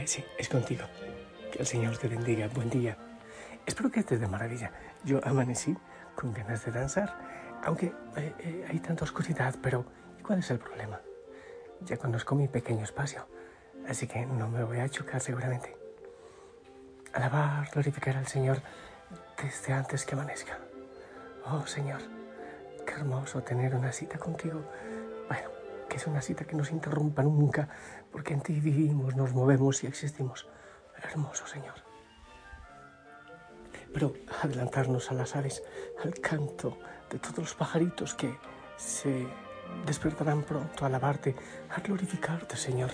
Eh, sí, es contigo. Que el Señor te bendiga. Buen día. Espero que estés de maravilla. Yo amanecí con ganas de danzar, aunque eh, eh, hay tanta oscuridad, pero ¿y cuál es el problema? Ya conozco mi pequeño espacio, así que no me voy a chocar seguramente. Alabar, glorificar al Señor desde antes que amanezca. Oh Señor, qué hermoso tener una cita contigo. Bueno, que es una cita que no se interrumpa nunca, porque en ti vivimos, nos movemos y existimos. Hermoso Señor. Pero adelantarnos a las aves, al canto de todos los pajaritos que se despertarán pronto a alabarte, a glorificarte, Señor,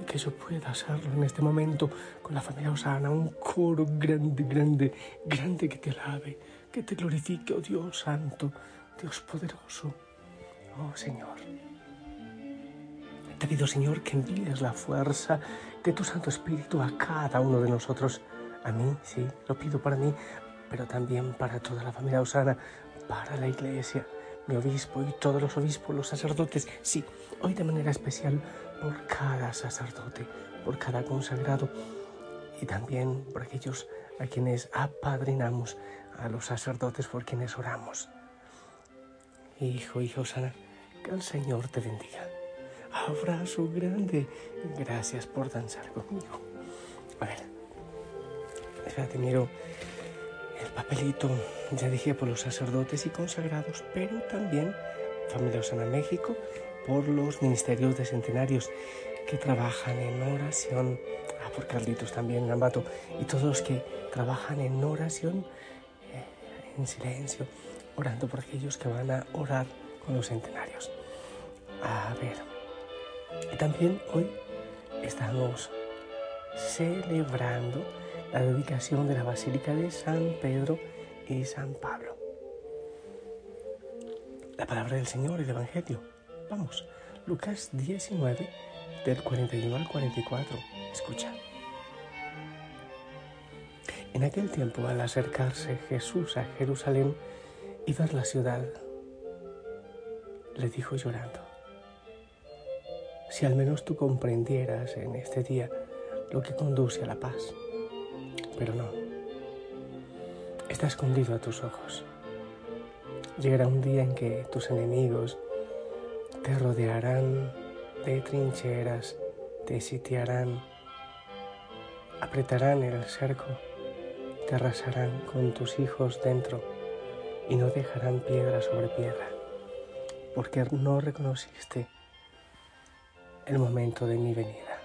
y que yo pueda hacerlo en este momento con la familia Osana, un coro grande, grande, grande que te alabe, que te glorifique, oh Dios Santo, Dios poderoso, oh Señor. Te pido, Señor, que envíes la fuerza de tu Santo Espíritu a cada uno de nosotros. A mí, sí, lo pido para mí, pero también para toda la familia Osana, para la iglesia, mi obispo y todos los obispos, los sacerdotes. Sí, hoy de manera especial por cada sacerdote, por cada consagrado y también por aquellos a quienes apadrinamos, a los sacerdotes por quienes oramos. Hijo, hijo Osana, que el Señor te bendiga abrazo grande. Gracias por danzar conmigo. A ver, espérate, miro el papelito. Ya dije por los sacerdotes y consagrados, pero también Familia Osana México, por los ministerios de centenarios que trabajan en oración. Ah, por Carlitos también, Gambato. Y todos los que trabajan en oración, eh, en silencio, orando por aquellos que van a orar con los centenarios. A ver. Y también hoy estamos celebrando la dedicación de la Basílica de San Pedro y San Pablo. La palabra del Señor, el Evangelio. Vamos, Lucas 19, del 41 al 44. Escucha. En aquel tiempo, al acercarse Jesús a Jerusalén y ver la ciudad, le dijo llorando, si al menos tú comprendieras en este día lo que conduce a la paz. Pero no, está escondido a tus ojos. Llegará un día en que tus enemigos te rodearán de trincheras, te sitiarán, apretarán el cerco, te arrasarán con tus hijos dentro y no dejarán piedra sobre piedra, porque no reconociste el momento de mi venida.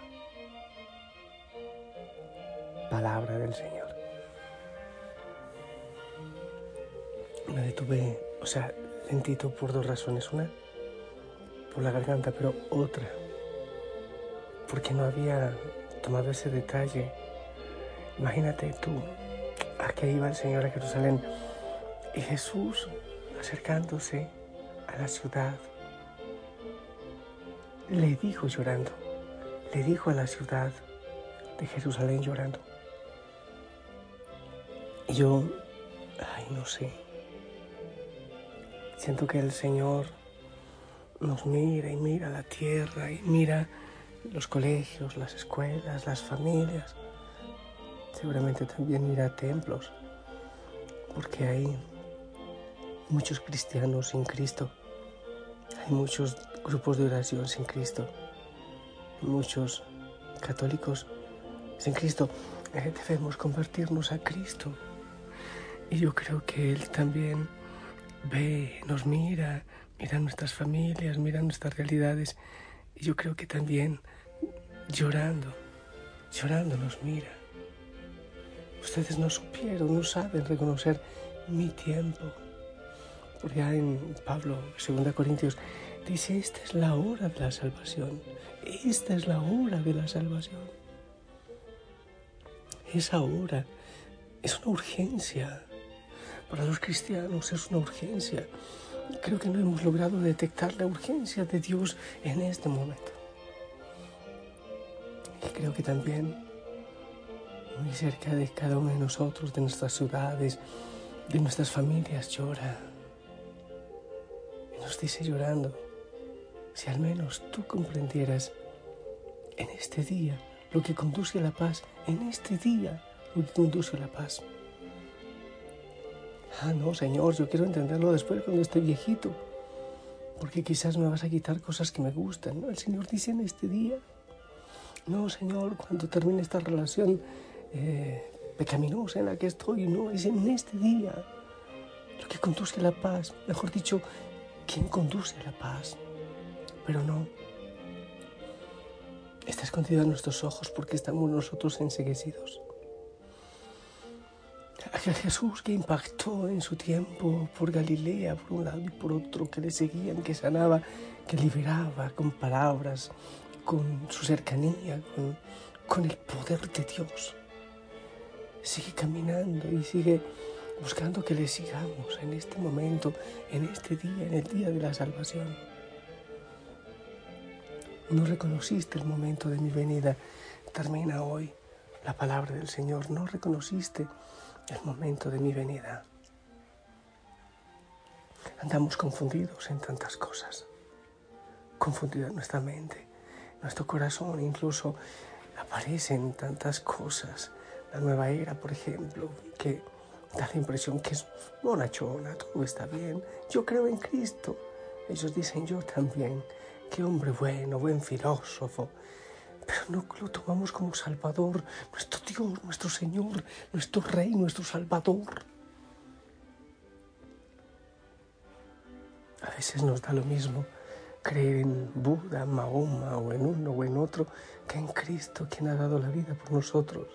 Palabra del Señor. Me detuve, o sea, lentito por dos razones. Una, por la garganta, pero otra, porque no había tomado ese detalle. Imagínate tú, aquí iba el Señor a Jerusalén y Jesús acercándose a la ciudad le dijo llorando, le dijo a la ciudad de Jerusalén llorando. Y yo, ay, no sé, siento que el Señor nos mira y mira la tierra y mira los colegios, las escuelas, las familias. Seguramente también mira templos, porque hay muchos cristianos sin Cristo hay muchos grupos de oración sin Cristo, muchos católicos sin Cristo. Eh, debemos convertirnos a Cristo. Y yo creo que Él también ve, nos mira, mira nuestras familias, mira nuestras realidades. Y yo creo que también llorando, llorando nos mira. Ustedes no supieron, no saben reconocer mi tiempo porque en Pablo, 2 Corintios, dice, esta es la hora de la salvación, esta es la hora de la salvación. Esa hora es una urgencia. Para los cristianos es una urgencia. Creo que no hemos logrado detectar la urgencia de Dios en este momento. Y creo que también muy cerca de cada uno de nosotros, de nuestras ciudades, de nuestras familias, llora nos dice llorando, si al menos tú comprendieras en este día lo que conduce a la paz en este día, lo que conduce a la paz. Ah, no, Señor, yo quiero entenderlo después cuando esté viejito, porque quizás me vas a quitar cosas que me gustan. ¿no? El Señor dice en este día, no, Señor, cuando termine esta relación eh, pecaminosa en la que estoy, no, es en este día lo que conduce a la paz. Mejor dicho, ¿quién conduce a la paz? Pero no, está escondido a nuestros ojos porque estamos nosotros enseguecidos. Aquel Jesús que impactó en su tiempo por Galilea, por un lado y por otro, que le seguían, que sanaba, que liberaba con palabras, con su cercanía, con, con el poder de Dios. Sigue caminando y sigue buscando que le sigamos en este momento, en este día, en el día de la salvación. No reconociste el momento de mi venida. Termina hoy la palabra del Señor. No reconociste el momento de mi venida. Andamos confundidos en tantas cosas. Confundida nuestra mente, nuestro corazón, incluso aparecen tantas cosas. La nueva era, por ejemplo, que da la impresión que es bonachona, todo está bien. Yo creo en Cristo. Ellos dicen yo también qué hombre bueno, buen filósofo. Pero no lo tomamos como Salvador, nuestro Dios, nuestro Señor, nuestro Rey, nuestro Salvador. A veces nos da lo mismo creer en Buda, Mahoma o en uno o en otro que en Cristo, quien ha dado la vida por nosotros,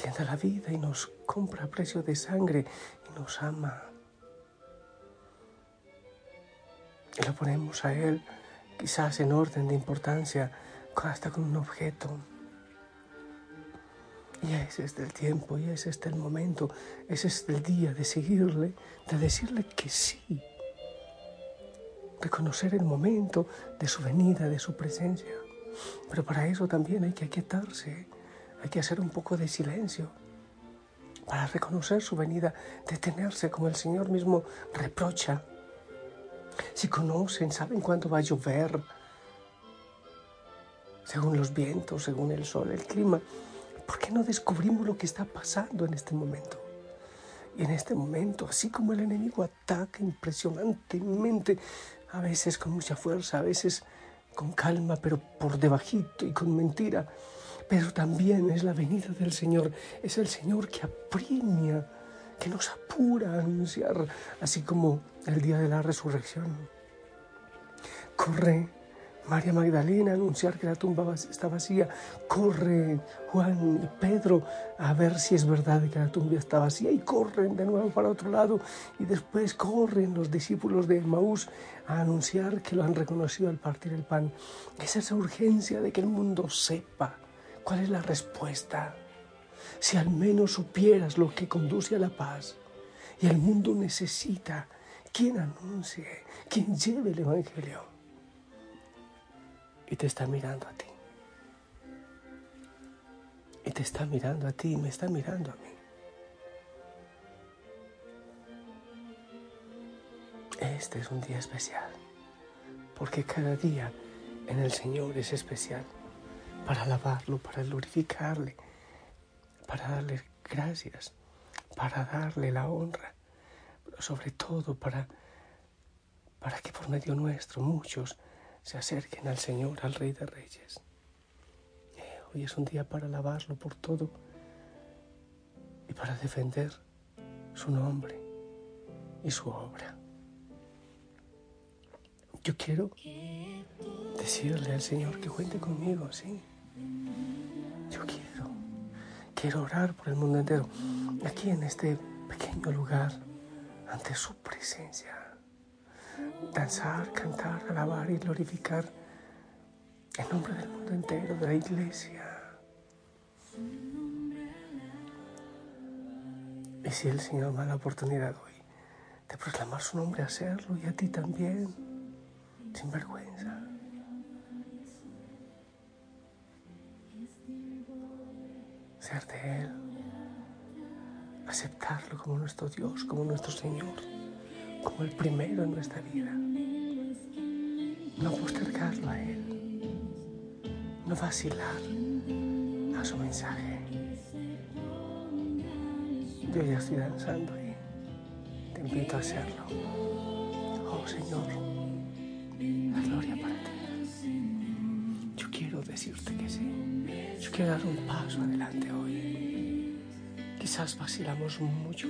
quien da la vida y nos compra a precio de sangre y nos ama. Lo ponemos a Él quizás en orden de importancia, hasta con un objeto. Y ese es el tiempo, y ese es el momento, ese es el día de seguirle, de decirle que sí. Reconocer el momento de su venida, de su presencia. Pero para eso también hay que aquietarse, hay que hacer un poco de silencio. Para reconocer su venida, detenerse como el Señor mismo reprocha si conocen, saben cuándo va a llover, según los vientos, según el sol, el clima. ¿Por qué no descubrimos lo que está pasando en este momento? Y en este momento, así como el enemigo ataca impresionantemente, a veces con mucha fuerza, a veces con calma, pero por debajito y con mentira, pero también es la venida del Señor, es el Señor que apremia que nos apura a anunciar, así como el día de la resurrección. Corre María Magdalena a anunciar que la tumba está vacía. Corre Juan y Pedro a ver si es verdad que la tumba está vacía y corren de nuevo para otro lado y después corren los discípulos de Maús a anunciar que lo han reconocido al partir el pan. Es esa urgencia de que el mundo sepa cuál es la respuesta si al menos supieras lo que conduce a la paz. Y el mundo necesita quien anuncie, quien lleve el Evangelio. Y te está mirando a ti. Y te está mirando a ti y me está mirando a mí. Este es un día especial, porque cada día en el Señor es especial para alabarlo, para glorificarle, para darle gracias, para darle la honra, sobre todo para, para que por medio nuestro muchos se acerquen al Señor, al Rey de Reyes. Eh, hoy es un día para alabarlo por todo y para defender su nombre y su obra. Yo quiero decirle al Señor que cuente conmigo, sí. Yo quiero Quiero orar por el mundo entero, aquí en este pequeño lugar, ante su presencia. Danzar, cantar, alabar y glorificar en nombre del mundo entero, de la iglesia. Y si el Señor me da la oportunidad hoy de proclamar su nombre, hacerlo y a ti también, sin vergüenza. Ser de Él, aceptarlo como nuestro Dios, como nuestro Señor, como el primero en nuestra vida. No postergarlo a Él, no vacilar a su mensaje. Yo ya estoy danzando y te invito a hacerlo. Oh Señor, Quiero dar un paso adelante hoy. Quizás vacilamos mucho,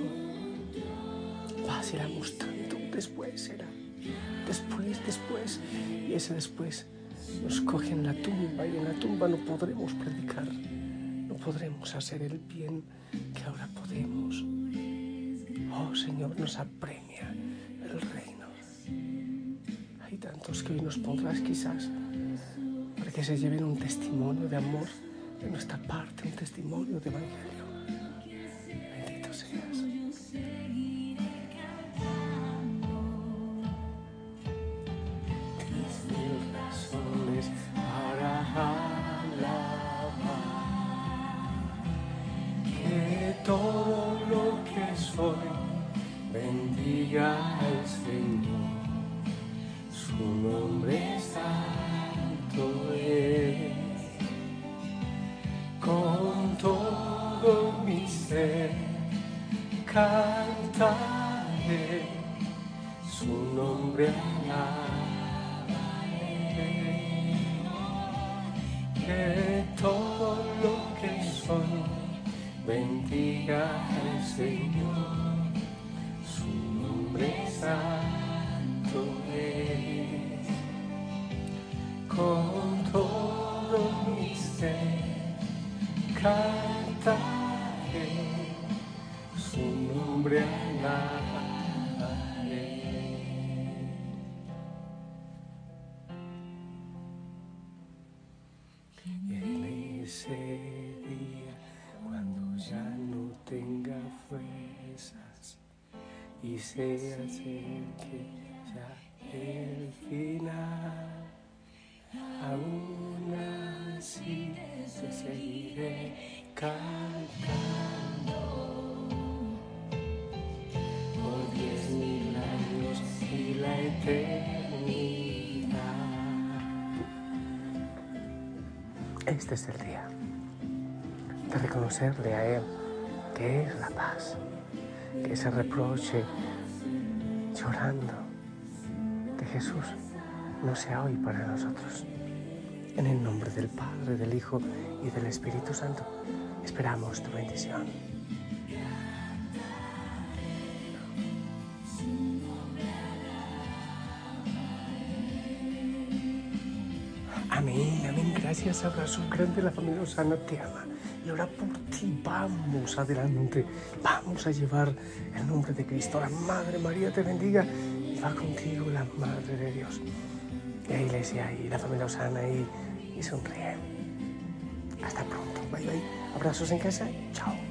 vacilamos tanto, después será, después, después, y ese después nos coge en la tumba y en la tumba no podremos predicar, no podremos hacer el bien que ahora podemos. Oh Señor, nos apremia el reino. Hay tantos que hoy nos pondrás quizás para que se lleven un testimonio de amor de nuestra parte, un testimonio de evangelio. Bendito seas. todo lo que soy bendiga al Señor. Su nombre santo es. Cantaré su nombre alabaré. Que todo lo que soy bendiga al Señor, su nombre santo ese día, cuando ya no tenga fuerzas y se acerque ya el final, aún así te seguiré Este es el día de reconocerle a Él que es la paz, que ese reproche llorando de Jesús no sea hoy para nosotros. En el nombre del Padre, del Hijo y del Espíritu Santo, esperamos tu bendición. Gracias, abrazo grande. La familia Osana te ama. Y ahora por ti vamos adelante. Vamos a llevar el nombre de Cristo. La Madre María te bendiga y va contigo la Madre de Dios. Y la iglesia y la familia Osana y, y sonríe. Hasta pronto. Bye bye. Abrazos en casa. Chao.